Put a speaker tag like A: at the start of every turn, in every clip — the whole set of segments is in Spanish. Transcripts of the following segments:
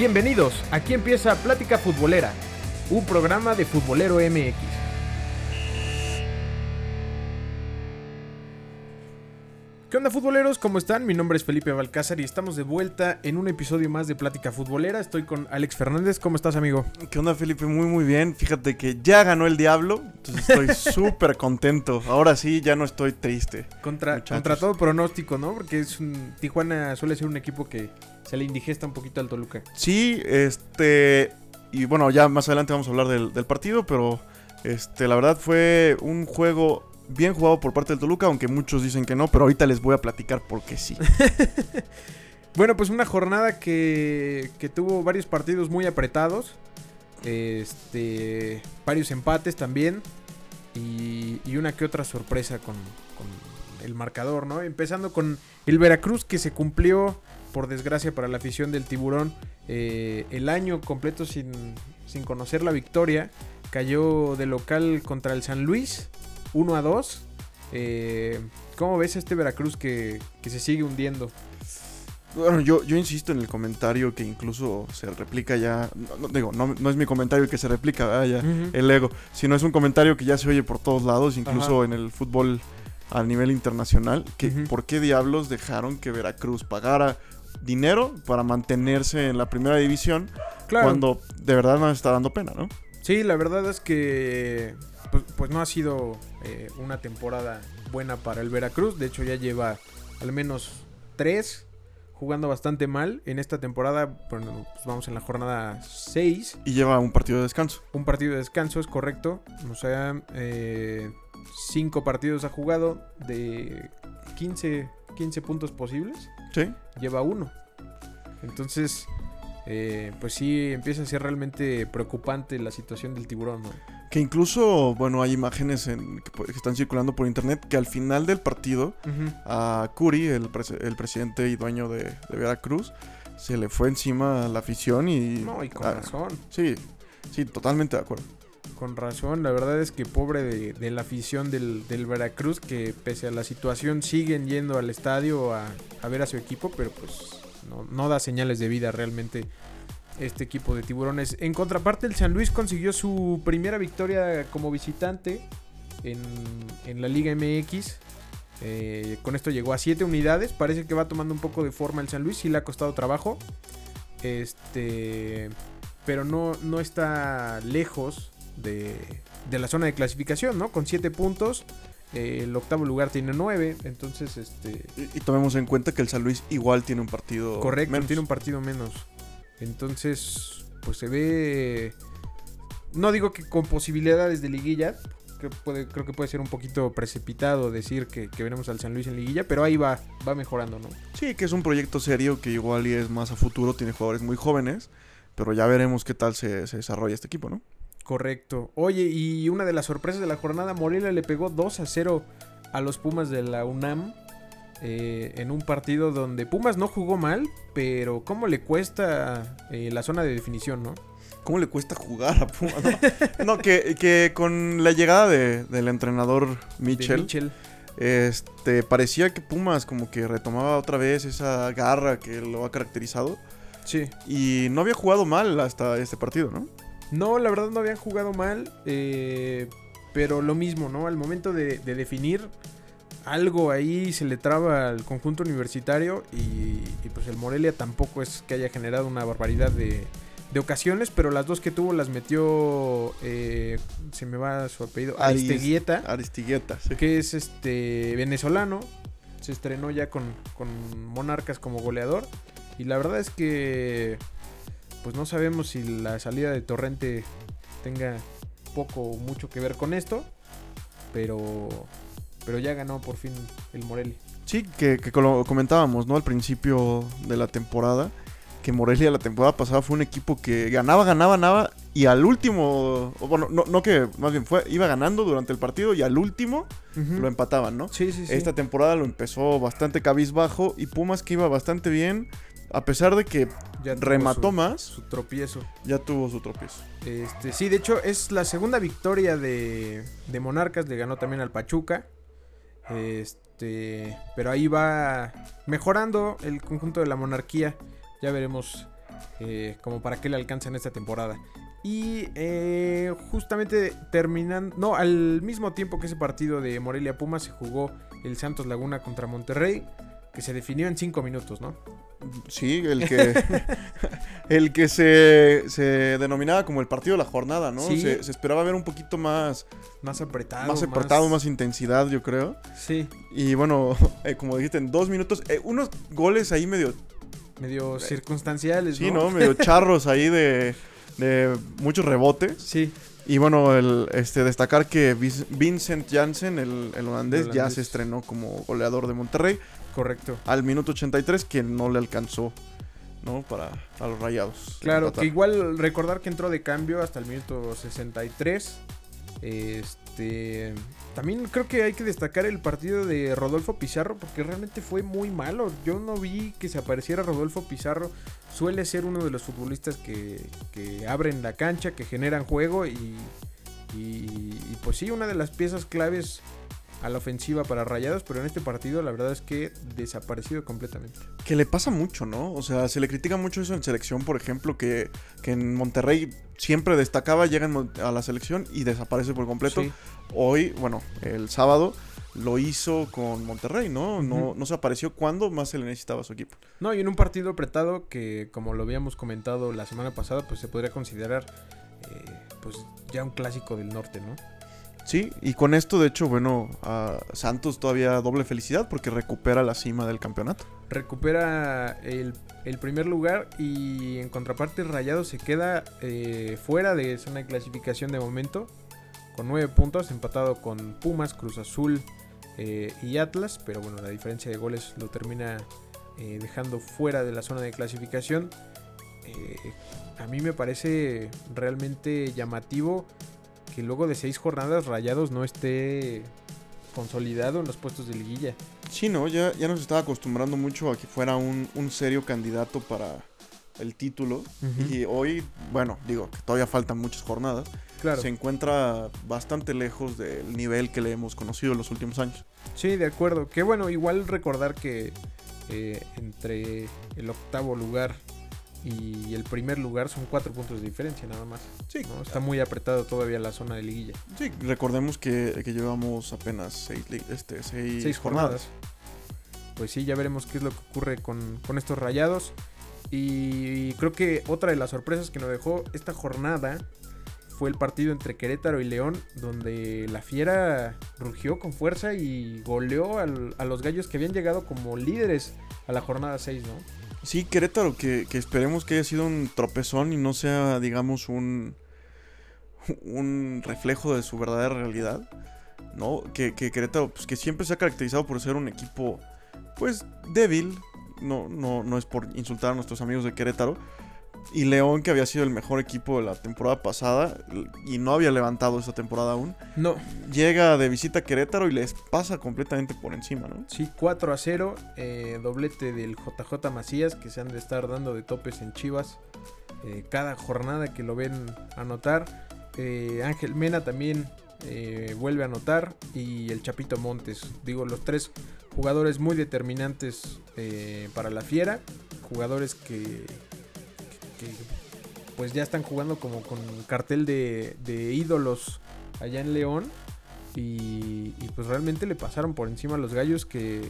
A: Bienvenidos, aquí empieza Plática Futbolera, un programa de Futbolero MX. Onda futboleros? ¿Cómo están? Mi nombre es Felipe Balcázar y estamos de vuelta en un episodio más de Plática Futbolera. Estoy con Alex Fernández. ¿Cómo estás, amigo?
B: ¿Qué onda, Felipe? Muy, muy bien. Fíjate que ya ganó el Diablo, entonces estoy súper contento. Ahora sí, ya no estoy triste.
A: Contra, contra todo pronóstico, ¿no? Porque es un, Tijuana suele ser un equipo que se le indigesta un poquito al Toluca.
B: Sí, este... Y bueno, ya más adelante vamos a hablar del, del partido, pero este, la verdad fue un juego bien jugado por parte del Toluca, aunque muchos dicen que no, pero ahorita les voy a platicar por qué sí.
A: bueno, pues una jornada que, que tuvo varios partidos muy apretados. Este, varios empates también. Y, y una que otra sorpresa con, con, el marcador, ¿no? Empezando con el Veracruz que se cumplió, por desgracia para la afición del tiburón, eh, el año completo sin, sin conocer la victoria. Cayó de local contra el San Luis. 1 a 2. Eh, ¿Cómo ves este Veracruz que, que, se sigue hundiendo?
B: Bueno, yo, yo insisto en el comentario que incluso se replica ya. No, digo, no, no, es mi comentario que se replica, ya, uh -huh. el ego, sino es un comentario que ya se oye por todos lados, incluso Ajá. en el fútbol a nivel internacional. Que uh -huh. ¿Por qué diablos dejaron que Veracruz pagara dinero para mantenerse en la primera división claro. cuando de verdad nos está dando pena, ¿no?
A: Sí, la verdad es que pues, pues no ha sido eh, una temporada buena para el Veracruz. De hecho, ya lleva al menos tres jugando bastante mal. En esta temporada, bueno, pues vamos en la jornada 6.
B: Y lleva un partido de descanso.
A: Un partido de descanso, es correcto. O sea, eh, cinco partidos ha jugado de 15, 15 puntos posibles.
B: Sí.
A: Lleva uno. Entonces, eh, pues sí, empieza a ser realmente preocupante la situación del tiburón, ¿no?
B: Que incluso, bueno, hay imágenes en, que, que, están circulando por internet que al final del partido uh -huh. a Curi, el, pres el, presidente y dueño de, de, Veracruz, se le fue encima a la afición y...
A: No, y con ah, razón.
B: Sí, sí, totalmente de acuerdo.
A: Con razón, la verdad es que pobre de, de la afición del, del, Veracruz, que pese a la situación siguen yendo al estadio a, a ver a su equipo, pero pues no, no da señales de vida realmente este equipo de tiburones. En contraparte, el San Luis consiguió su primera victoria como visitante en, en la Liga MX. Eh, con esto llegó a 7 unidades. Parece que va tomando un poco de forma el San Luis. Sí le ha costado trabajo. Este. Pero no, no está lejos de, de la zona de clasificación, ¿no? Con 7 puntos. Eh, el octavo lugar tiene 9. Entonces, este.
B: Y, y, tomemos en cuenta que el San Luis igual tiene un partido.
A: Correcto, menos. tiene un partido menos. Entonces, pues se ve. No digo que con posibilidades de liguilla. Que puede, creo que puede ser un poquito precipitado decir que, que, veremos al San Luis en liguilla, pero ahí va, va mejorando, ¿no?
B: Sí, que es un proyecto serio que igual y es más a futuro, tiene jugadores muy jóvenes, pero ya veremos qué tal se, se desarrolla este equipo, ¿no?
A: Correcto. Oye, y una de las sorpresas de la jornada, Morelia le pegó 2 a 0 a los Pumas de la UNAM. Eh, en un partido donde Pumas no jugó mal, pero cómo le cuesta eh, la zona de definición, ¿no?
B: ¿Cómo le cuesta jugar a Pumas? No, no que, que, con la llegada de, del entrenador Mitchell,
A: de Mitchell,
B: este, parecía que Pumas como que retomaba otra vez esa garra que lo ha caracterizado.
A: Sí.
B: Y no había jugado mal hasta este partido, ¿no?
A: No, la verdad no habían jugado mal, eh, pero lo mismo, ¿no? Al momento de, de definir algo ahí se le traba al conjunto universitario y, y, pues el Morelia tampoco es que haya generado una barbaridad de, de ocasiones, pero las dos que tuvo las metió, eh, se me va su apellido, Aristigueta.
B: Aristigueta, sí.
A: Que es este venezolano, se estrenó ya con, con Monarcas como goleador y la verdad es que pues no sabemos si la salida de Torrente tenga poco o mucho que ver con esto, pero pero ya ganó por fin el Morelia.
B: Sí, que, que lo comentábamos, ¿no? Al principio de la temporada, que Morelia la temporada pasada fue un equipo que ganaba, ganaba, ganaba, y al último, bueno, no, no que más bien fue, iba ganando durante el partido y al último uh -huh. lo empataban, ¿no?
A: Sí, sí, sí.
B: Esta temporada lo empezó bastante cabizbajo y Pumas que iba bastante bien, a pesar de que ya remató
A: su,
B: más.
A: Su tropiezo.
B: Ya tuvo su tropiezo.
A: Este, sí, de hecho es la segunda victoria de, de Monarcas, le ganó también al Pachuca. Este, pero ahí va mejorando el conjunto de la monarquía. Ya veremos eh, como para que le alcancen esta temporada. Y eh, justamente terminando, no, al mismo tiempo que ese partido de Morelia Pumas se jugó el Santos Laguna contra Monterrey, que se definió en cinco minutos, ¿no?
B: Sí, el que, el que se, se denominaba como el partido de la jornada, ¿no?
A: Sí.
B: Se, se esperaba ver un poquito más,
A: Más apretado.
B: más apretado, más intensidad, yo creo.
A: Sí,
B: Y bueno, eh, como dijiste, en dos minutos, eh, unos goles ahí medio,
A: medio circunstanciales,
B: sí, ¿no? Medio charros ahí de, de muchos rebotes.
A: Sí,
B: Y bueno, el, este, destacar que Vincent Janssen, el, el holandés,
A: El
B: ya se estrenó como goleador de Monterrey
A: correcto.
B: al minuto 83, que no le alcanzó, ¿no? Para a los rayados.
A: Claro, que igual recordar que entró de cambio hasta el minuto 63. Este. También creo que hay que destacar el partido de Rodolfo Pizarro porque realmente fue muy malo. Yo no vi que se apareciera Rodolfo Pizarro. Suele ser uno de los futbolistas que, que abren la cancha, que generan juego y, y, y pues sí, una de las piezas claves a la ofensiva para Rayados, pero en este partido la verdad es que desaparecido completamente.
B: Que le pasa mucho, ¿no? O sea, se le critica mucho eso en selección, por ejemplo, que, que en Monterrey siempre destacaba, llega a la selección y desaparece por completo.
A: Sí.
B: Hoy, bueno, el sábado lo hizo con Monterrey, ¿no? No, no se apareció cuando más se le necesitaba a su equipo.
A: No, y en un partido apretado que, como lo habíamos comentado la semana pasada, pues se podría considerar eh, pues ya un clásico del norte, ¿no?
B: Sí, y con esto, de hecho, bueno, Santos todavía doble felicidad porque recupera la cima del campeonato.
A: Recupera el, el primer lugar y en contraparte Rayado se queda eh, fuera de zona de clasificación de momento con nueve puntos, empatado con Pumas, Cruz Azul eh, y Atlas, pero bueno, la diferencia de goles lo termina eh, dejando fuera de la zona de clasificación. Eh, a mí me parece realmente llamativo que luego de seis jornadas Rayados no esté consolidado en los puestos de liguilla.
B: Sí, ¿no? Ya, ya nos estaba acostumbrando mucho a que fuera un, un serio candidato para el título. Y hoy, bueno, digo que todavía faltan muchas jornadas.
A: Claro.
B: Se encuentra bastante lejos del nivel que le hemos conocido en los últimos años.
A: Sí, de acuerdo. Que bueno, igual recordar que eh, entre el octavo lugar y el primer lugar son cuatro puntos de diferencia nada más.
B: Sí,
A: ¿no? Está muy apretado todavía la zona de liguilla.
B: sí recordemos que, que llevamos apenas seis, este, seis,
A: Seis jornadas. Pues sí, ya veremos qué es lo que ocurre con, con estos rayados. Y creo que otra de las sorpresas que nos dejó esta jornada fue el partido entre Querétaro y León, donde la Fiera rugió con fuerza y goleó al- a los gallos que habían llegado como líderes a la jornada 6, ¿no?
B: Sí, Querétaro, que, que esperemos que haya sido un tropezón y no sea, digamos, un, un reflejo de su verdadera realidad. ¿No? Que, que Querétaro, pues que siempre se ha caracterizado por ser un equipo, pues, débil. No, no, no es por insultar a nuestros amigos de Querétaro. Y León, que había sido el mejor equipo de la temporada pasada y no había levantado esta temporada aún,
A: No,
B: llega de visita a Querétaro y les pasa completamente por encima, ¿no?
A: sí, 4 a 0, eh, doblete del JJ Macías, que se han de estar dando de topes en Chivas. eh, cada jornada que lo ven anotar. Eh, Ángel Mena también vuelve a anotar. Y el Chapito Montes. Digo, los tres jugadores muy determinantes para la Fiera. Jugadores que, que pues ya están jugando como con cartel de, de ídolos allá en León. Y, y pues realmente le pasaron por encima a los gallos que,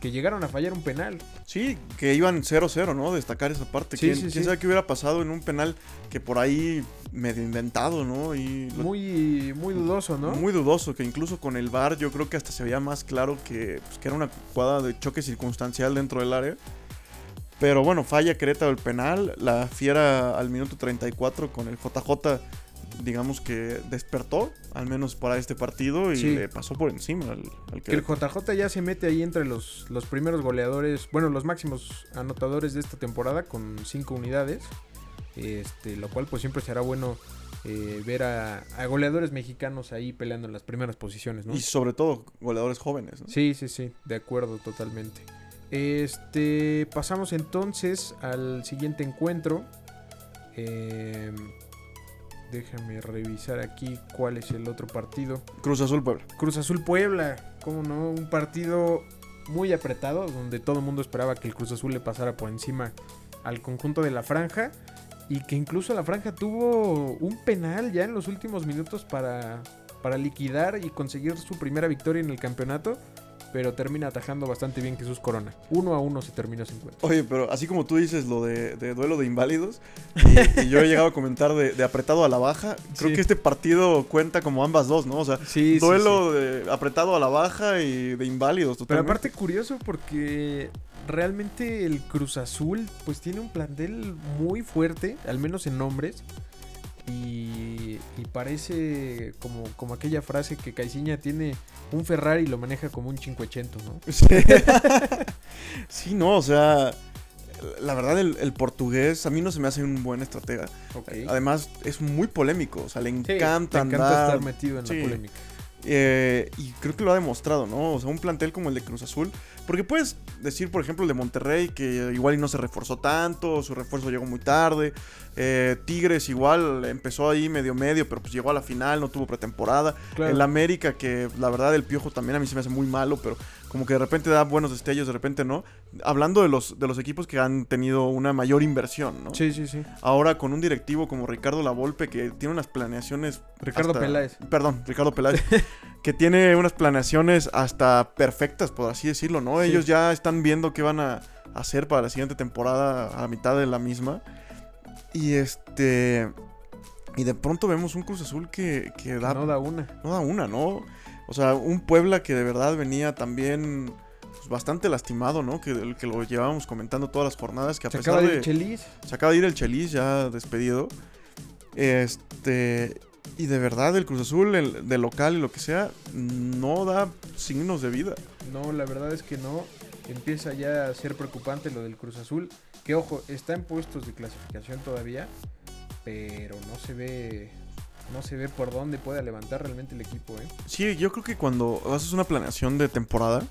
A: que llegaron a fallar un penal.
B: Sí, que iban 0-0, ¿no? Destacar esa parte.
A: Sí,
B: ¿Quién,
A: sí,
B: quién
A: sí.
B: sabe qué hubiera pasado en un penal que por ahí medio inventado, ¿no? Y lo-
A: Muy, muy dudoso, ¿no?
B: muy dudoso, que incluso con el VAR yo creo que hasta se veía más claro que, pues, que era una jugada de choque circunstancial dentro del área. Pero bueno, falla Querétaro el penal, la Fiera al minuto 34 con el JJ, digamos que despertó, al menos para este partido, y
A: Sí.
B: le pasó por encima al, al
A: Que el. JJ ya se mete ahí entre los, los primeros goleadores, bueno, los máximos anotadores de esta temporada con 5 unidades. Este, lo cual pues siempre será bueno eh, ver a, a goleadores mexicanos ahí peleando en las primeras posiciones, ¿no?
B: Y sobre todo goleadores jóvenes, ¿no?
A: Sí, sí, sí, de acuerdo totalmente. Este, pasamos entonces al siguiente encuentro. Eh, déjame revisar aquí cuál es el otro partido.
B: Cruz Azul Puebla.
A: Cruz Azul Puebla, como no, un partido muy apretado donde todo el mundo esperaba que el Cruz Azul le pasara por encima al conjunto de la franja y que incluso la franja tuvo un penal ya en los últimos minutos para, para liquidar y conseguir su primera victoria en el campeonato pero termina atajando bastante bien Jesús Corona. Uno a uno se termina ese encuentro.
B: Oye, pero así como tú dices lo de, duelo de inválidos, y, yo he llegado a comentar de, apretado a la baja, creo que este partido cuenta como ambas dos, ¿no? O sea, duelo de apretado a la baja y de inválidos.
A: Pero aparte curioso porque realmente el Cruz Azul pues tiene un plantel muy fuerte, al menos en nombres. Y, parece como, como aquella frase que Caiciña tiene un Ferrari y lo maneja como un 580, ¿no?
B: Sí. no, o sea, la verdad el, portugués a mí no se me hace un buen estratega. Además es muy polémico, o sea, le encanta,
A: le encanta estar metido en la polémica.
B: Eh, y creo que lo ha demostrado, ¿no? O sea, un plantel como el de Cruz Azul. Porque puedes decir, por ejemplo, el de Monterrey, que igual no se reforzó tanto, su refuerzo llegó muy tarde. Eh, Tigres igual empezó ahí medio medio, pero pues llegó a la final, no tuvo pretemporada. El América, que la verdad el Piojo también a mí se me hace muy malo, pero como que de repente da buenos destellos, de repente no. Hablando de los, de los equipos que han tenido una mayor inversión, ¿no?
A: Sí, sí, sí.
B: Ahora con un directivo como Ricardo Lavolpe, que tiene unas planeaciones...
A: Ricardo Peláez.
B: Perdón, Ricardo Peláez. que tiene unas planeaciones hasta perfectas, por así decirlo, ¿no? Ellos ya están viendo qué van a hacer para la siguiente temporada a mitad de la misma. Y este. Y de pronto vemos un Cruz Azul que, que da.
A: No da una.
B: No da una, ¿no? O sea, un Puebla que de verdad venía también pues, bastante lastimado, ¿no? Que, que lo llevábamos comentando todas las jornadas. Que a
A: se acaba de ir el Chelis.
B: Se acaba de ir el Chelis ya despedido. Este. Y de verdad, el Cruz Azul, el, de local y lo que sea, no da signos de vida.
A: No, la verdad es que no. Empieza ya a ser preocupante lo del Cruz Azul. Que ojo, está en puestos de clasificación todavía, pero no se ve no se ve por dónde pueda levantar realmente el equipo, ¿eh?
B: Sí, yo creo que cuando haces una planeación de temporada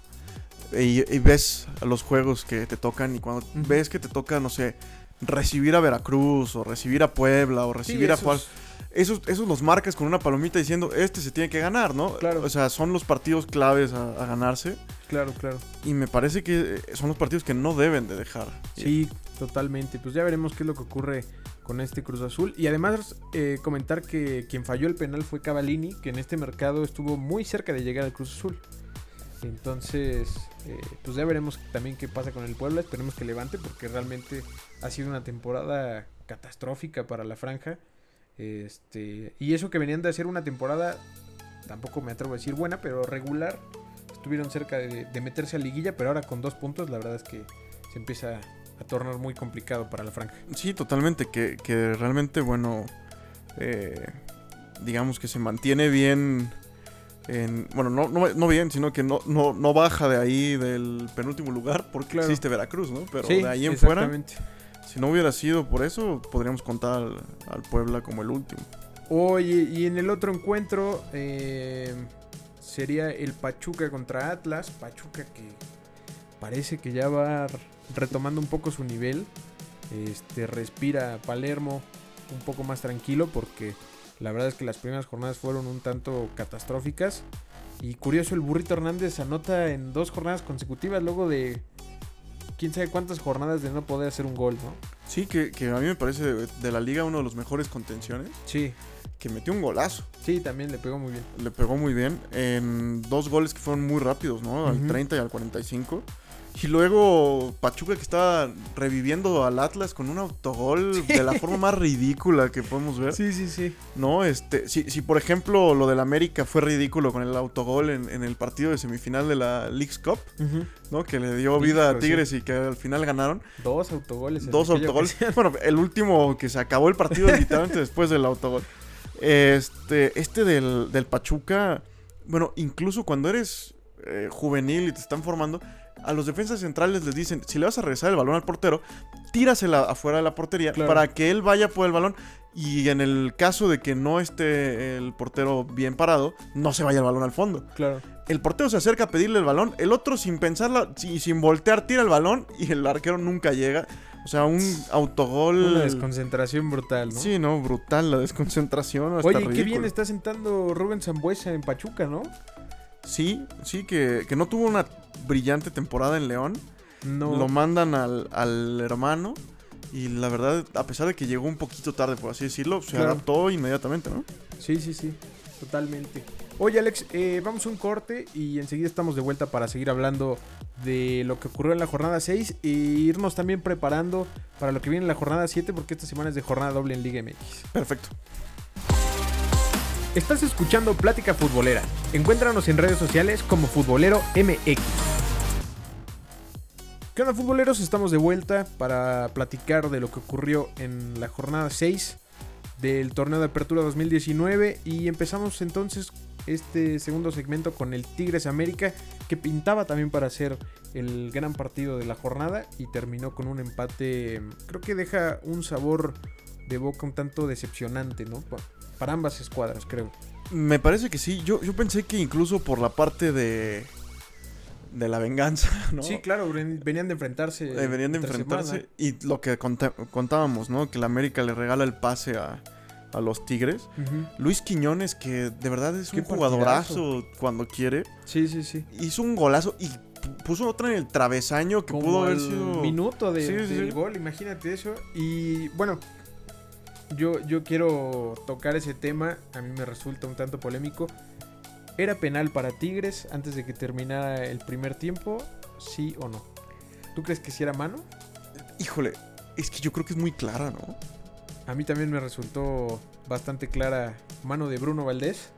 B: y, ves a los juegos que te tocan y cuando ves que te toca, no sé, recibir a Veracruz o recibir a Puebla o recibir a Juárez esos, esos los marcas con una palomita diciendo, este se tiene que ganar, ¿no?
A: Claro.
B: O sea, son los partidos claves a, ganarse.
A: Claro, claro.
B: Y me parece que son los partidos que no deben de dejar.
A: Sí, totalmente. Pues ya veremos qué es lo que ocurre con este Cruz Azul. Y además eh, comentar que quien falló el penal fue Cavallini, que en este mercado estuvo muy cerca de llegar al Cruz Azul. Entonces, eh, pues ya veremos también qué pasa con el Puebla. Esperemos que levante porque realmente ha sido una temporada catastrófica para la franja. Este, y eso que venían de hacer una temporada, tampoco me atrevo a decir buena, pero regular. Estuvieron cerca de, meterse a liguilla, pero ahora con dos puntos, la verdad es que se empieza a tornar muy complicado para la franja.
B: Sí, totalmente. Que, realmente, bueno, eh, digamos que se mantiene bien. En, bueno, no, no, bien, sino que no, no, baja de ahí del penúltimo lugar porque existe Veracruz, ¿no? Pero de ahí en fuera si no hubiera sido por eso, podríamos contar al, Puebla como el último.
A: Oye, y en el otro encuentro eh, sería el Pachuca contra Atlas. Pachuca que parece que ya va retomando un poco su nivel. Este respira Palermo un poco más tranquilo porque la verdad es que las primeras jornadas fueron un tanto catastróficas. Y curioso, el burrito Hernández anota en dos jornadas consecutivas luego de quién sabe cuántas jornadas de no poder hacer un gol, ¿no?
B: Sí, que, a mí me parece de, la liga uno de los mejores contenciones.
A: Sí.
B: Que metió un golazo.
A: Sí, también le pegó muy bien.
B: Le pegó muy bien en dos goles que fueron muy rápidos, ¿no? Al 30 y al 45. Y luego Pachuca que está reviviendo al Atlas con un autogol de la forma más ridícula que podemos ver.
A: Sí, sí, sí.
B: No, este, si, si por ejemplo lo del América fue ridículo con el autogol en, el partido de semifinal de la League's Cup, ¿no? Que le dio vida a Tigres y que al final ganaron.
A: Dos autogoles.
B: Dos autogoles. Bueno, el último que se acabó el partido literalmente después del autogol. Este, este del, del Pachuca, bueno, incluso cuando eres eh, juvenil y te están formando, a los defensas centrales les dicen, si le vas a regresar el balón al portero, tírasela afuera de la portería para que él vaya por el balón y en el caso de que no esté el portero bien parado, no se vaya el balón al fondo.
A: Claro.
B: El portero se acerca a pedirle el balón, el otro sin pensarla y sin voltear tira el balón y el arquero nunca llega. O sea, un autogol.
A: Una desconcentración brutal, ¿no?
B: Sí, no, brutal la desconcentración.
A: Oye, qué bien está sentando Rubén Zambuesa en Pachuca, ¿no?
B: Sí, sí, que, que no tuvo una brillante temporada en León.
A: No.
B: Lo mandan al, hermano. Y la verdad, a pesar de que llegó un poquito tarde, por así decirlo, se adaptó inmediatamente, ¿no?
A: Sí, sí, sí, totalmente. Oye Alex, eh, vamos a un corte y enseguida estamos de vuelta para seguir hablando de lo que ocurrió en la jornada 6 e irnos también preparando para lo que viene en la jornada 7 porque esta semana es de jornada doble en Liga MX.
B: Perfecto.
A: Estás escuchando Plática Futbolera. Encuéntranos en redes sociales como Futbolero MX. ¿Qué onda futboleros? Estamos de vuelta para platicar de lo que ocurrió en la jornada 6 del torneo de apertura 2019 y empezamos entonces este segundo segmento con el Tigres América que pintaba también para ser el gran partido de la jornada y terminó con un empate creo que deja un sabor de boca un tanto decepcionante, ¿no? Para ambas escuadras, creo.
B: Me parece que sí. Yo, yo pensé que incluso por la parte de de la venganza, ¿no?
A: Sí, claro, venían de enfrentarse.
B: Eh, venían de enfrentarse. Y lo que contábamos, ¿no? Que la América le regala el pase a, a los Tigres. Luis Quiñones, que de verdad es un jugadorazo cuando quiere.
A: Sí, sí, sí.
B: Hizo un golazo y puso otra en el travesaño que pudo haber sido.
A: Minuto de, del gol, imagínate eso. Y bueno, yo, yo quiero tocar ese tema. A mí me resulta un tanto polémico. ¿Era penal para Tigres antes de que terminara el primer tiempo? ¿Sí o no? ¿Tú crees que sí era mano?
B: Híjole, es que yo creo que es muy clara, ¿no?
A: A mí también me resultó bastante clara mano de Bruno Valdés.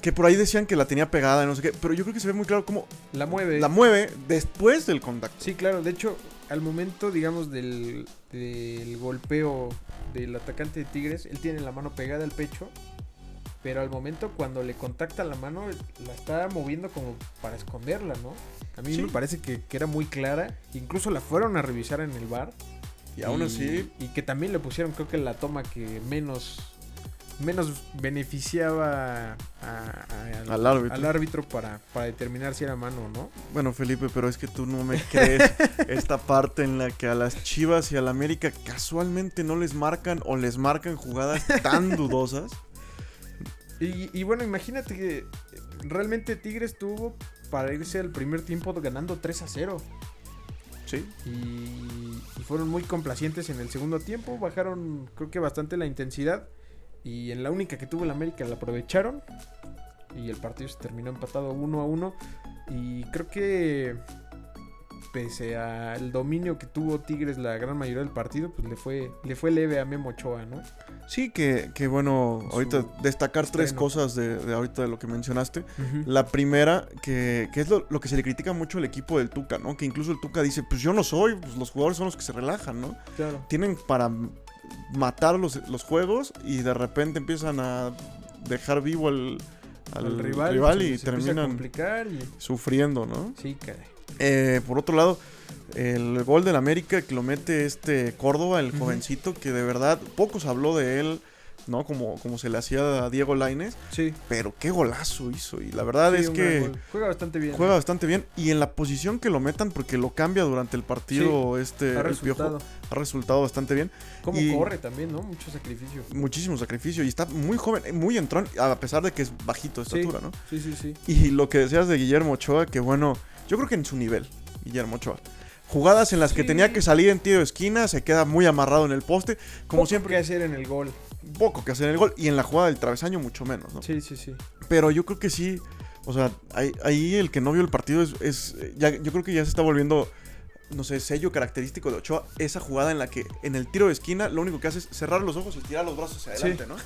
B: Que, por ahí decían que la tenía pegada, no sé qué, pero yo creo que se ve muy claro cómo
A: la mueve.
B: La mueve después del contacto.
A: Sí, claro, de hecho, al momento, digamos, del, del golpeo del atacante de Tigres, él tiene la mano pegada al pecho, pero al momento cuando le contacta la mano, la está moviendo como para esconderla, ¿no? A mí me parece que, que, era muy clara, incluso la fueron a revisar en el bar
B: y aún así.
A: Y que también le pusieron, creo que la toma que menos. Menos beneficiaba
B: al, árbitro,
A: al árbitro para, para, determinar si era mano o no.
B: Bueno, Felipe, pero es que tú no me crees esta parte en la que a las Chivas y al América casualmente no les marcan o les marcan jugadas tan dudosas.
A: Y, y bueno, imagínate que realmente Tigres tuvo para irse al primer tiempo ganando 3 a 0.
B: Sí.
A: Y, fueron muy complacientes en el segundo tiempo. Bajaron, creo que bastante la intensidad. Y en la única que tuvo el América la aprovecharon. Y el partido se terminó empatado uno a uno. Y creo que pese al dominio que tuvo Tigres la gran mayoría del partido, pues le fue, le fue leve a Memo Ochoa, ¿no?
B: Sí, que, que bueno, ahorita destacar tres cosas de, ahorita de lo que mencionaste. La primera, que, que es lo, lo, que se le critica mucho al equipo del Tuca, ¿no? Que incluso el Tuca dice, pues yo no soy, pues los jugadores son los que se relajan, ¿no?
A: Claro.
B: Tienen para matar los, los juegos y de repente empiezan a dejar vivo al, al, rival, y terminan sufriendo, ¿no?
A: Sí, caray.
B: Eh, por otro lado, el gol del América que lo mete este Córdoba, el jovencito, que de verdad pocos habló de él, ¿no? Como, como se le hacía a Diego Laines.
A: Sí.
B: Pero qué golazo hizo. Y la verdad es que.
A: Juega bastante bien.
B: Juega bastante bien. Y en la posición que lo metan, porque lo cambia durante el partido, este.
A: Ha resultado.
B: ha resultado bastante bien.
A: Como corre también, ¿no? Mucho sacrificio.
B: Muchísimo sacrificio. Y está muy joven, muy entrón, a pesar de que es bajito de estatura, ¿no?
A: Sí, sí, sí.
B: Y lo que decías de Guillermo Ochoa, que bueno. Yo creo que en su nivel, Guillermo Ochoa. Jugadas en las que tenía que salir en tiro de esquina, se queda muy amarrado en el poste. Como
A: Poco
B: siempre.
A: que hacer en el gol.
B: Poco que hacer en el gol. Y en la jugada del travesaño, mucho menos, ¿no?
A: Sí, sí, sí.
B: Pero yo creo que sí. O sea, ahí, el que no vio el partido es. ya, yo creo que ya se está volviendo no sé, sello característico de Ochoa, esa jugada en la que en el tiro de esquina lo único que hace es cerrar los ojos y tirar los brazos hacia adelante, ¿no?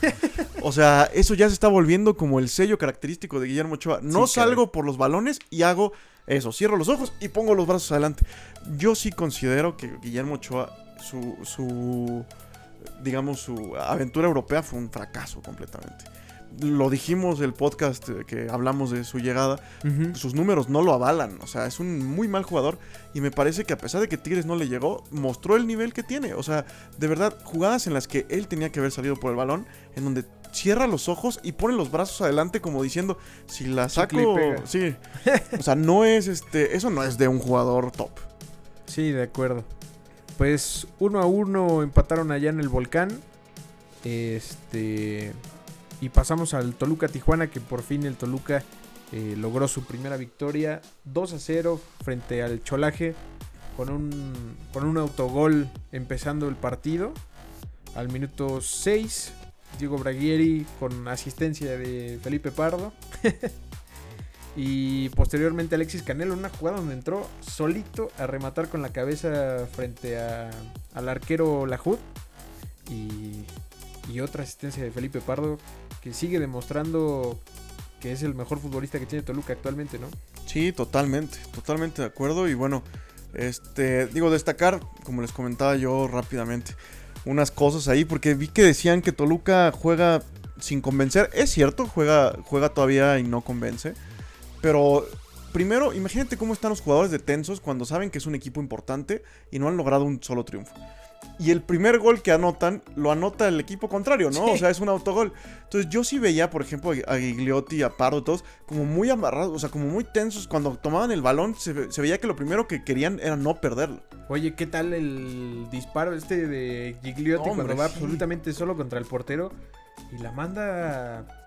B: o sea, eso ya se está volviendo como el sello característico de Guillermo Ochoa. No salgo por los balones y hago eso, cierro los ojos y pongo los brazos adelante. Yo sí considero que Guillermo Ochoa, su, su digamos, su aventura europea fue un fracaso completamente. Lo dijimos el podcast que hablamos de su llegada, sus números no lo avalan, o sea, es un muy mal jugador y me parece que a pesar de que Tigres no le llegó, mostró el nivel que tiene, o sea, de verdad, jugadas en las que él tenía que haber salido por el balón, en donde cierra los ojos y pone los brazos adelante como diciendo, si la saco, sí. o sea, no es este, eso no es de un jugador top.
A: Sí, de acuerdo. Pues uno a uno empataron allá en el volcán. Este y pasamos al Toluca Tijuana que por fin el Toluca eh, logró su primera victoria 2 a 0 frente al Cholaje con un, con un autogol empezando el partido. Al minuto 6, Diego Braguieri con asistencia de Felipe Pardo. y posteriormente Alexis Canelo una jugada donde entró solito a rematar con la cabeza frente a, al arquero Lajud. Y, y otra asistencia de Felipe Pardo que sigue demostrando que es el mejor futbolista que tiene Toluca actualmente, ¿no?
B: Sí, totalmente, totalmente de acuerdo. Y bueno, este, digo, destacar, como les comentaba yo rápidamente, unas cosas ahí, porque vi que decían que Toluca juega sin convencer. Es cierto, juega, juega todavía y no convence. Pero primero, imagínate cómo están los jugadores de Tensos cuando saben que es un equipo importante y no han logrado un solo triunfo. Y el primer gol que anotan, lo anota el equipo contrario, ¿no? O sea, es un autogol. Entonces yo sí veía, por ejemplo, a Gigliotti, a Pardo, todos, como muy amarrados, o sea, como muy tensos. Cuando tomaban el balón, se, veía que lo primero que querían era no perderlo.
A: Oye, ¿qué tal el disparo este de Gigliotti cuando va absolutamente solo contra el portero? Y la manda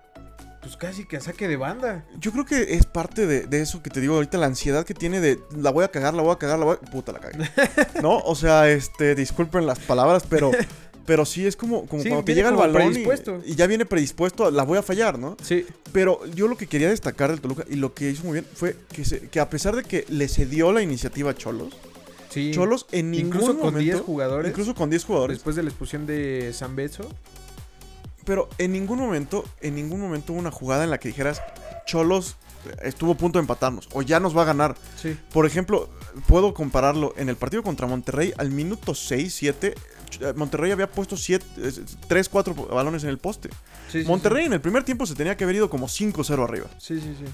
A: pues casi que a saque de banda.
B: Yo creo que es parte de, eso que te digo ahorita, la ansiedad que tiene de la voy a cagar, la voy a cagar, la voy a... Puta, la cagué. ¿No? O sea, este, disculpen las palabras, pero... Pero sí es como, como cuando te llega el balón y, ya viene predispuesto, la voy a fallar, ¿no?
A: Sí.
B: Pero yo lo que quería destacar del Toluca y lo que hizo muy bien fue que, que a pesar de que le cedió la iniciativa a Cholos,
A: sí.
B: Cholos en ningún
A: incluso con
B: 10
A: jugadores,
B: incluso con 10 jugadores,
A: después de la expulsión de San Bezo,
B: pero en ningún momento, en ningún momento hubo una jugada en la que dijeras, Cholos estuvo a punto de empatarnos o ya nos va a ganar.
A: Sí.
B: Por ejemplo, puedo compararlo en el partido contra Monterrey al minuto 6, 7. Monterrey había puesto 3, 4 balones en el poste. Monterrey en el primer tiempo se tenía que haber ido como 5-0 arriba.
A: Sí, sí, sí.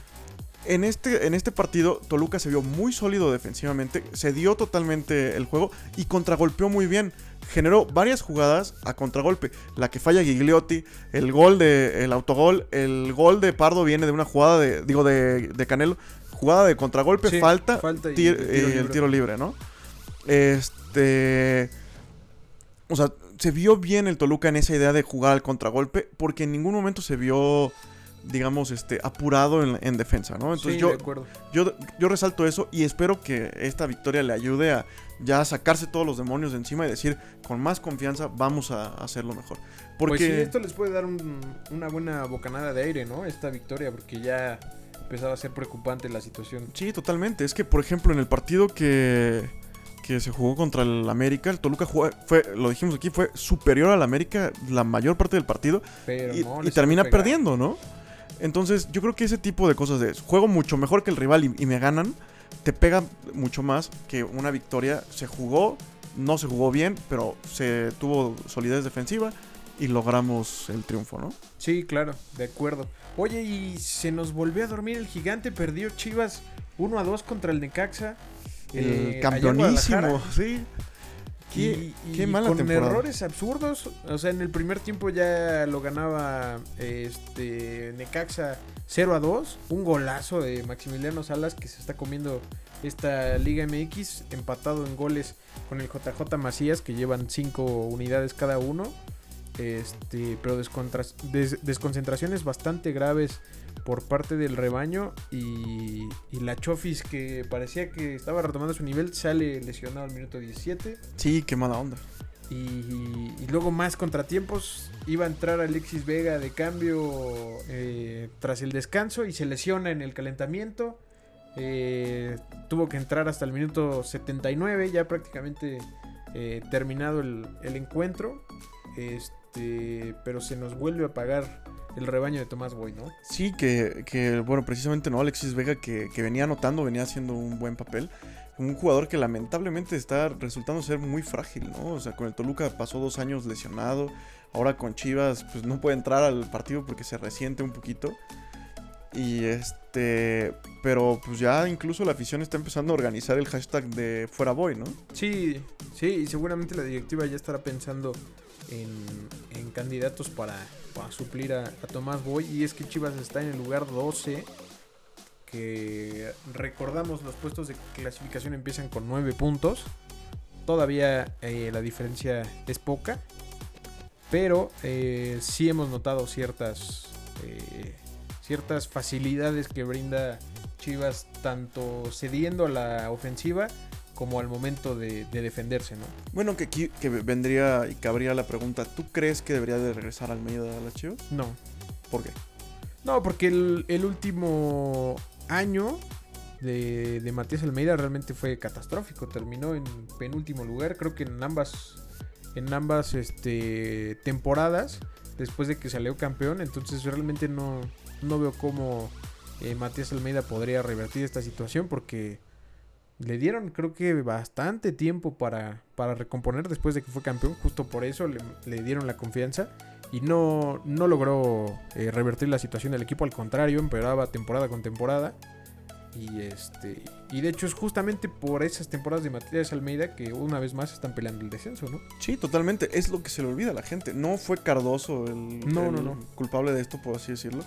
B: En este, en este partido, Toluca se vio muy sólido defensivamente, se dio totalmente el juego y contragolpeó muy bien generó varias jugadas a contragolpe. La que falla Gigliotti, el gol de el autogol, el gol de Pardo viene de una jugada de digo de, de Canelo, jugada de contragolpe, falta, y, el tiro libre, ¿no? Este o sea, se vio bien el Toluca en esa idea de jugar al contragolpe porque en ningún momento se vio digamos, este, apurado en, defensa, ¿no? Entonces yo, yo, yo resalto eso y espero que esta victoria le ayude a ya sacarse todos los demonios de encima y decir, con más confianza vamos a hacerlo mejor.
A: Porque pues esto les puede dar una buena bocanada de aire, ¿no? Esta victoria, porque ya empezaba a ser preocupante la situación.
B: Sí, totalmente. Es que, por ejemplo, en el partido que, que se jugó contra el América, el Toluca fue, lo dijimos aquí, fue superior al América la mayor parte del partido y, termina perdiendo, ¿no? Entonces, yo creo que ese tipo de cosas de juego mucho mejor que el rival y, me ganan, te pega mucho más que una victoria. Se jugó, no se jugó bien, pero se tuvo solidez defensiva y logramos el triunfo, ¿no?
A: Sí, claro, de acuerdo. Oye, y se nos volvió a dormir el gigante, perdió Chivas 1 a 2 contra el Necaxa.
B: El eh, campeonísimo, sí.
A: Qué, y, con errores absurdos. O sea, en el primer tiempo ya lo ganaba este Necaxa 0 a 2. Un golazo de Maximiliano Salas que se está comiendo esta Liga MX. Empatado en goles con el JJ Macías que llevan 5 unidades cada uno. Este, pero desconcentraciones bastante graves por parte del rebaño y, la Chofis que parecía que estaba retomando su nivel sale lesionado al minuto 17.
B: Sí, qué mala onda.
A: Y, luego más contratiempos. Iba a entrar Alexis Vega de cambio eh, tras el descanso y se lesiona en el calentamiento. Eh, tuvo que entrar hasta el minuto 79, ya prácticamente eh, terminado el, el encuentro. Este, pero se nos vuelve a pagar el rebaño de Tomás Boy, ¿no?
B: Sí, que, bueno, precisamente no, Alexis Vega que, venía anotando, venía haciendo un buen papel. Un jugador que lamentablemente está resultando ser muy frágil, ¿no? O sea, con el Toluca pasó dos años lesionado. Ahora con Chivas, pues no puede entrar al partido porque se resiente un poquito. Y este. Pero pues ya incluso la afición está empezando a organizar el hashtag de fuera boy, ¿no?
A: Sí, sí, y seguramente la directiva ya estará pensando en, candidatos para, suplir a, Tomás Boy. Y es que Chivas está en el lugar 12. Que recordamos los puestos de clasificación empiezan con 9 puntos. Todavía eh, la diferencia es poca. Pero eh, sí hemos notado ciertas, eh, ciertas facilidades que brinda Chivas tanto cediendo a la ofensiva como al momento de, defenderse, ¿no?
B: Bueno, que aquí que vendría y cabría la pregunta, ¿tú crees que debería de regresar Almeida a la Chivas?
A: No.
B: ¿Por qué?
A: No, porque el, último año de, de, Matías Almeida realmente fue catastrófico. Terminó en penúltimo lugar, creo que en ambas, en ambas este, temporadas, después de que salió campeón. Entonces realmente no, no veo cómo eh, Matías Almeida podría revertir esta situación porque le dieron creo que bastante tiempo para, para recomponer después de que fue campeón. Justo por eso le, dieron la confianza. Y no, no logró eh, revertir la situación del equipo. Al contrario, empeoraba temporada con temporada. Y este. Y de hecho es justamente por esas temporadas de Matías Almeida que una vez más están peleando el descenso, ¿no?
B: Sí, totalmente. Es lo que se le olvida a la gente. No fue Cardoso el,
A: no, no, no.
B: culpable de esto, por así decirlo.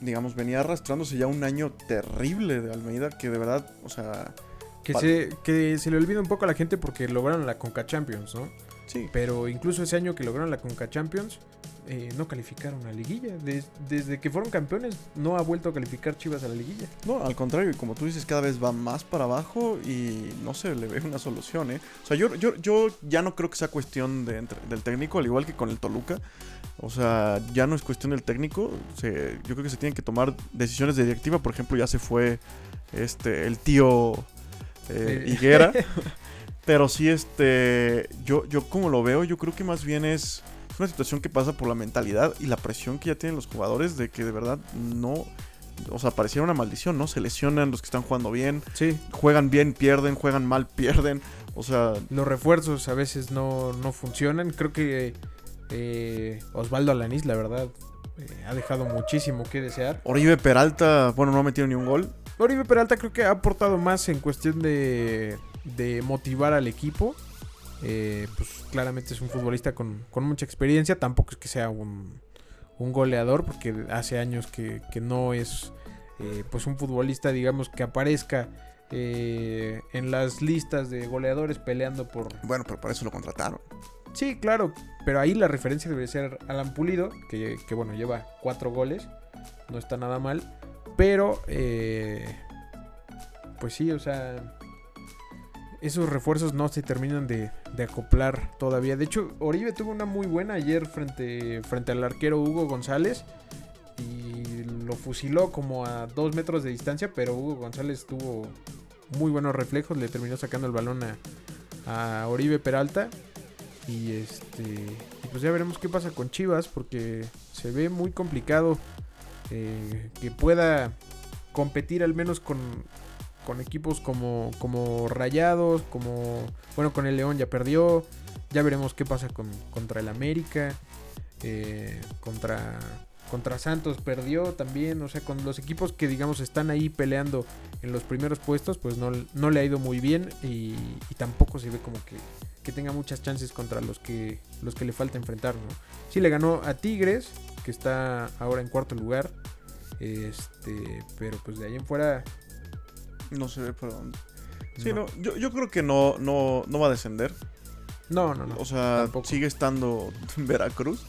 B: Digamos, venía arrastrándose ya un año terrible de Almeida que de verdad, o sea
A: que se, que se le olvida un poco a la gente porque lograron la Conca Champions, ¿no?
B: Sí.
A: Pero incluso ese año que lograron la Conca Champions, eh, no calificaron a la liguilla. desde que fueron campeones, no ha vuelto a calificar Chivas a la liguilla.
B: No, al contrario, como tú dices, cada vez va más para abajo y no se le ve una solución, ¿eh? O sea, yo, yo, yo ya no creo que sea cuestión de, del técnico, al igual que con el Toluca. O sea, ya no es cuestión del técnico. yo creo que se tienen que tomar decisiones de directiva. Por ejemplo, ya se fue este el tío eh, higuera. Pero sí, este, yo, yo como lo veo, yo creo que más bien es una situación que pasa por la mentalidad y la presión que ya tienen los jugadores de que de verdad no, o sea, pareciera una maldición, ¿no? Se lesionan los que están jugando bien,
A: sí.
B: juegan bien, pierden, juegan mal, pierden, o sea...
A: Los refuerzos a veces no, no funcionan, creo que eh, Osvaldo Alanis, la verdad, eh, ha dejado muchísimo que desear.
B: Oribe Peralta, bueno, no ha metido ni un gol,
A: Oribe Peralta creo que ha aportado más en cuestión de, de motivar al equipo. Eh, pues claramente es un futbolista con, mucha experiencia. Tampoco es que sea un, un goleador, porque hace años que, no es eh, pues un futbolista, digamos, que aparezca eh, en las listas de goleadores peleando por.
B: Bueno, pero para eso lo contrataron.
A: Sí, claro, pero ahí la referencia debe ser Alan Pulido, que, que bueno, lleva cuatro goles, no está nada mal. Pero, eh, pues sí, o sea, esos refuerzos no se terminan de, acoplar todavía. De hecho, Oribe tuvo una muy buena ayer frente, al arquero Hugo González. Y lo fusiló como a dos metros de distancia, pero Hugo González tuvo muy buenos reflejos. Le terminó sacando el balón a, a Oribe Peralta. Y este. Y pues ya veremos qué pasa con Chivas. Porque se ve muy complicado que pueda competir al menos con, con equipos como, como Rayados, como, bueno, con el León ya perdió, ya veremos qué pasa con, contra el América, eh, contra, contra Santos perdió también, o sea, con los equipos que digamos están ahí peleando en los primeros puestos, pues no, no le ha ido muy bien y, tampoco se ve como que, que, tenga muchas chances contra los que, los que le falta enfrentar, ¿no? Sí le ganó a Tigres, que está ahora en cuarto lugar. Este, pero pues de ahí en fuera.
B: No se ve por dónde. Sí, no. yo, yo, creo que no, no, no va a descender.
A: No, no, no.
B: O sea, sigue estando en Veracruz.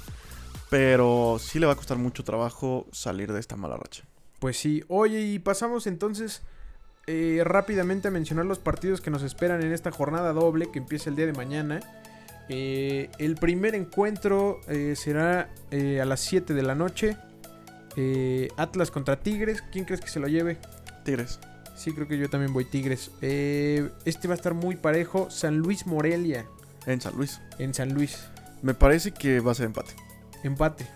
B: Pero sí le va a costar mucho trabajo salir de esta mala racha.
A: Pues sí. Oye, y pasamos entonces eh, rápidamente a mencionar los partidos que nos esperan en esta jornada doble que empieza el día de mañana. Eh, el primer encuentro eh, será eh, a las 7 de la noche. Atlas contra Tigres. ¿Quién crees que se lo lleve?
B: Tigres.
A: Sí, creo que yo también voy Tigres. este va a estar muy parejo. San Luis Morelia.
B: En San Luis.
A: En San Luis.
B: Me parece que va a ser empate.
A: Empate.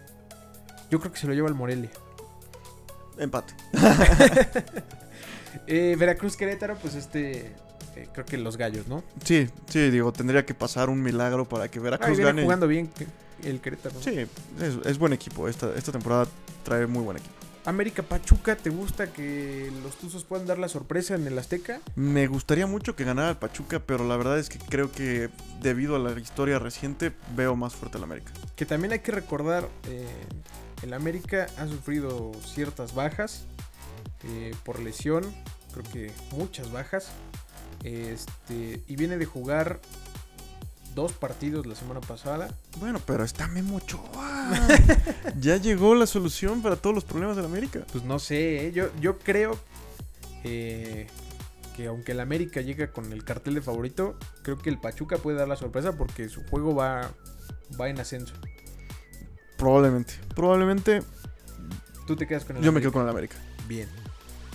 A: Yo creo que se lo lleva el Morelia.
B: Empate.
A: Veracruz Querétaro, pues este creo que los gallos, ¿no?
B: Sí, sí, digo, tendría que pasar un milagro para que Veracruz gane.
A: jugando bien el Querétaro.
B: Sí, es, buen equipo. Esta, esta temporada trae muy buen equipo.
A: América Pachuca, ¿te gusta que los Tuzos puedan dar la sorpresa en el Azteca?
B: Me gustaría mucho que ganara el Pachuca, pero la verdad es que creo que debido a la historia reciente veo más fuerte al América.
A: Que también hay que recordar, eh, el América ha sufrido ciertas bajas eh, por lesión, creo que muchas bajas. Este, y viene de jugar dos partidos la semana pasada.
B: Bueno, pero está Memo Ochoa. ya llegó la solución para todos los problemas de la América.
A: Pues no sé, ¿eh? yo, yo creo eh, que aunque el América llega con el cartel de favorito, creo que el Pachuca puede dar la sorpresa porque su juego va, va en ascenso.
B: Probablemente. Probablemente.
A: Tú te quedas con el
B: Yo me quedo con el América.
A: Bien.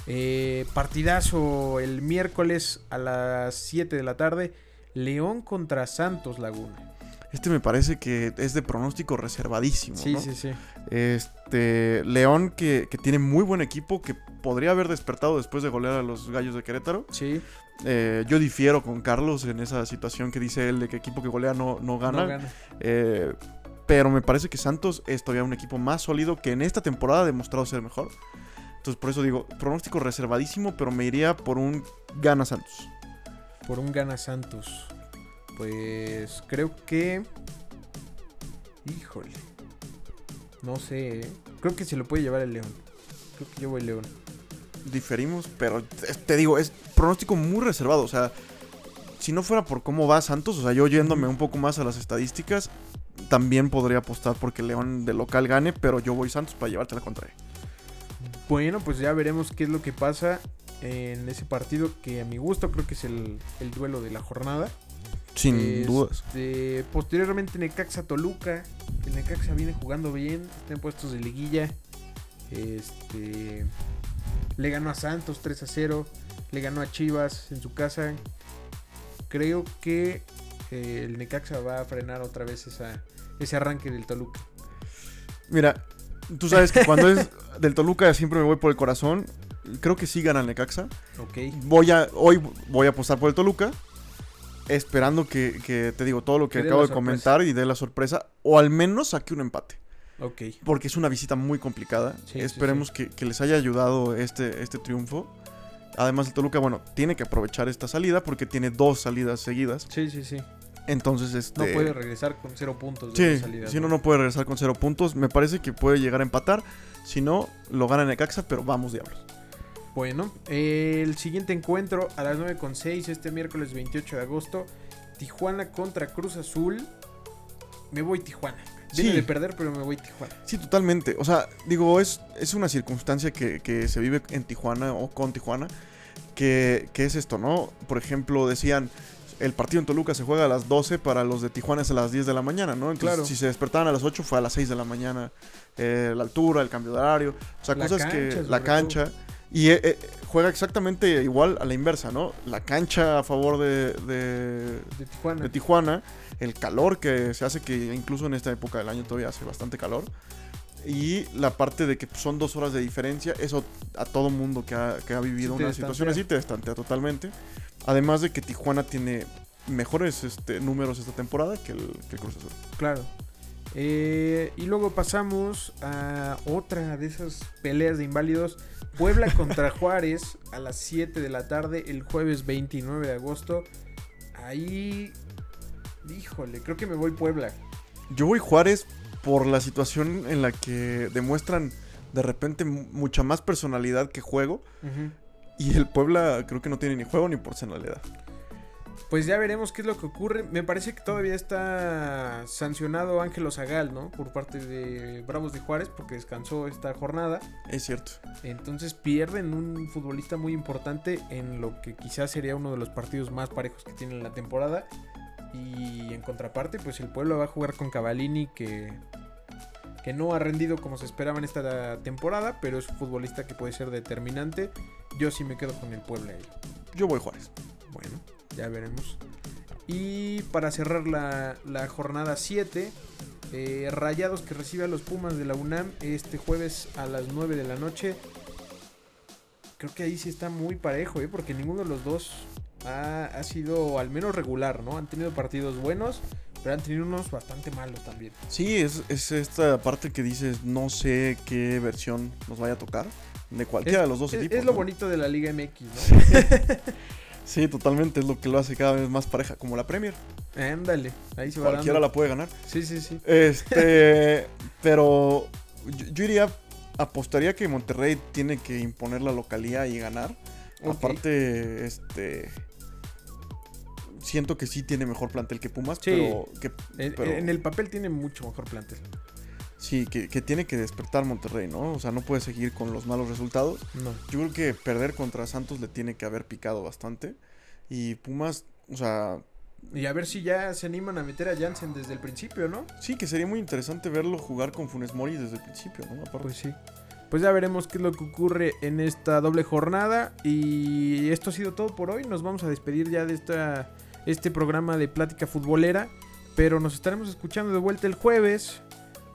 A: Eh, partidazo el miércoles a las 7 de la tarde. León contra Santos Laguna.
B: Este me parece que es de pronóstico reservadísimo.
A: Sí,
B: ¿no?
A: sí, sí.
B: Este. León que, que tiene muy buen equipo, que podría haber despertado después de golear a los gallos de Querétaro.
A: Sí,
B: Eh, yo difiero con Carlos en esa situación que dice él de que equipo que golea no, no gana.
A: no gana.
B: Eh, pero me parece que Santos es todavía un equipo más sólido que en esta temporada ha demostrado ser mejor. Entonces por eso digo, pronóstico reservadísimo, pero me iría por un gana Santos.
A: Por un gana Santos. Pues creo que. Híjole. No sé. ¿eh? Creo que se lo puede llevar el León. Creo que yo voy León.
B: Diferimos, pero te, te digo, es pronóstico muy reservado. O sea, si no fuera por cómo va Santos, o sea, yo yéndome un poco más a las estadísticas, también podría apostar porque León de local gane, pero yo voy Santos para llevarte la contraria.
A: Bueno, pues ya veremos qué es lo que pasa en ese partido que a mi gusto creo que es el, el duelo de la jornada.
B: Sin
A: Este,
B: dudas.
A: Posteriormente Necaxa Toluca. El Necaxa viene jugando bien. Está en puestos de liguilla. Este. Le ganó a Santos 3 a 0. Le ganó a Chivas en su casa. Creo que eh, el Necaxa va a frenar otra vez esa, ese arranque del Toluca.
B: Mira, tú sabes que cuando es del Toluca siempre me voy por el corazón. Creo que sí gana Necaxa.
A: Ok.
B: Voy a, hoy voy a apostar por el Toluca. Esperando que, que te digo todo lo que acabo de comentar y dé la sorpresa. O al menos saque un empate.
A: Ok.
B: Porque es una visita muy complicada.
A: Sí, sí,
B: Esperemos Que, que les haya ayudado este, este triunfo. Además, el Toluca, bueno, tiene que aprovechar esta salida porque tiene dos salidas seguidas.
A: Sí, sí, sí.
B: Entonces,
A: No
B: este.
A: puede regresar con cero puntos de
B: Sí,
A: salida.
B: si no, no puede regresar con cero puntos. Me parece que puede llegar a empatar. Si no, lo gana Necaxa, pero vamos, diablos.
A: Bueno, el siguiente encuentro a las 9.6 este miércoles 28 de agosto. Tijuana contra Cruz Azul. Me voy Tijuana. Viene
B: Sí.
A: de perder, pero me voy Tijuana.
B: Sí, totalmente. O sea, digo, es, es una circunstancia que, que se vive en Tijuana o con Tijuana. Que, que es esto, ¿no? Por ejemplo, decían, el partido en Toluca se juega a las 12, para los de Tijuana es a las 10 de la mañana, ¿no? Entonces,
A: Claro.
B: si se despertaban a las 8 fue a las 6 de la mañana. Eh, la altura, el cambio de horario. O sea,
A: La
B: cosas
A: cancha,
B: que... La cancha. Y eh, eh, juega exactamente igual a la inversa, ¿no? La cancha a favor de, de,
A: De Tijuana.
B: de Tijuana, el calor que se hace que incluso en esta época del año todavía hace bastante calor. Y la parte de que son dos horas de diferencia, eso a todo mundo que ha, que ha vivido
A: Sí
B: una situación así te estantea totalmente. Además de que Tijuana tiene mejores este, números esta temporada que el, que el Cruz Azul.
A: Claro. Eh, y luego pasamos a otra de esas peleas de inválidos. Puebla contra Juárez a las 7 de la tarde el jueves 29 de agosto. Ahí... Híjole, creo que me voy Puebla.
B: Yo voy Juárez por la situación en la que demuestran de repente mu- mucha más personalidad que juego.
A: Ujú.
B: Y el Puebla creo que no tiene ni juego ni personalidad.
A: Pues ya veremos qué es lo que ocurre. Me parece que todavía está sancionado Ángelo Zagal, ¿no? Por parte de Bravos de Juárez porque descansó esta jornada.
B: Es cierto.
A: Entonces pierden un futbolista muy importante en lo que quizás sería uno de los partidos más parejos que tiene en la temporada. Y en contraparte, pues el pueblo va a jugar con Cavalini que, que no ha rendido como se esperaba en esta temporada, pero es un futbolista que puede ser determinante. Yo sí me quedo con el pueblo ahí.
B: Yo voy Juárez.
A: Bueno, ya veremos. Y para cerrar la, la jornada 7, eh, Rayados que recibe a los Pumas de la UNAM este jueves a las 9 de la noche. Creo que ahí sí está muy parejo, ¿eh? porque ninguno de los dos ha, ha sido al menos regular, ¿no? Han tenido partidos buenos, pero han tenido unos bastante malos también.
B: Sí, es, es esta parte que dices, no sé qué versión nos vaya a tocar. De cualquiera
A: Es-
B: de los dos
A: es,
B: equipos.
A: es lo
B: ¿no?
A: bonito de la Liga MX, ¿no?
B: Sí, totalmente. Es lo que lo hace cada vez más pareja. Como la Premier.
A: Ándale, ahí se va
B: Cualquiera
A: dando.
B: la puede ganar.
A: Sí, sí, sí.
B: Este. pero yo, yo iría. Apostaría que Monterrey tiene que imponer la localía y ganar. Aparte, este. Siento que sí tiene mejor plantel que Pumas,
A: Sí.
B: pero. Que,
A: En, el papel tiene mucho mejor plantel.
B: Sí, que, que, tiene que despertar Monterrey, ¿no? O sea, no puede seguir con los malos resultados.
A: No.
B: Yo creo que perder contra Santos le tiene que haber picado bastante. Y Pumas, o sea...
A: Y a ver si ya se animan a meter a Jansen desde el principio, ¿no?
B: Sí, que sería muy interesante verlo jugar con Funes Mori desde el principio, ¿no?
A: Aparte. Pues sí. Pues ya veremos qué es lo que ocurre en esta doble jornada. Y esto ha sido todo por hoy. Nos vamos a despedir ya de esta, este programa de plática futbolera. Pero nos estaremos escuchando de vuelta el jueves.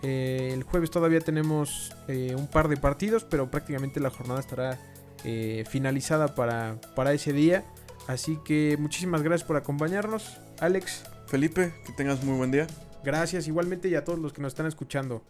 A: Eh, el jueves todavía tenemos eh, un par de partidos, pero prácticamente la jornada estará eh, finalizada para, para ese día. Así que muchísimas gracias por acompañarnos, Alex.
B: Felipe, que tengas muy buen día.
A: Gracias igualmente y a todos los que nos están escuchando.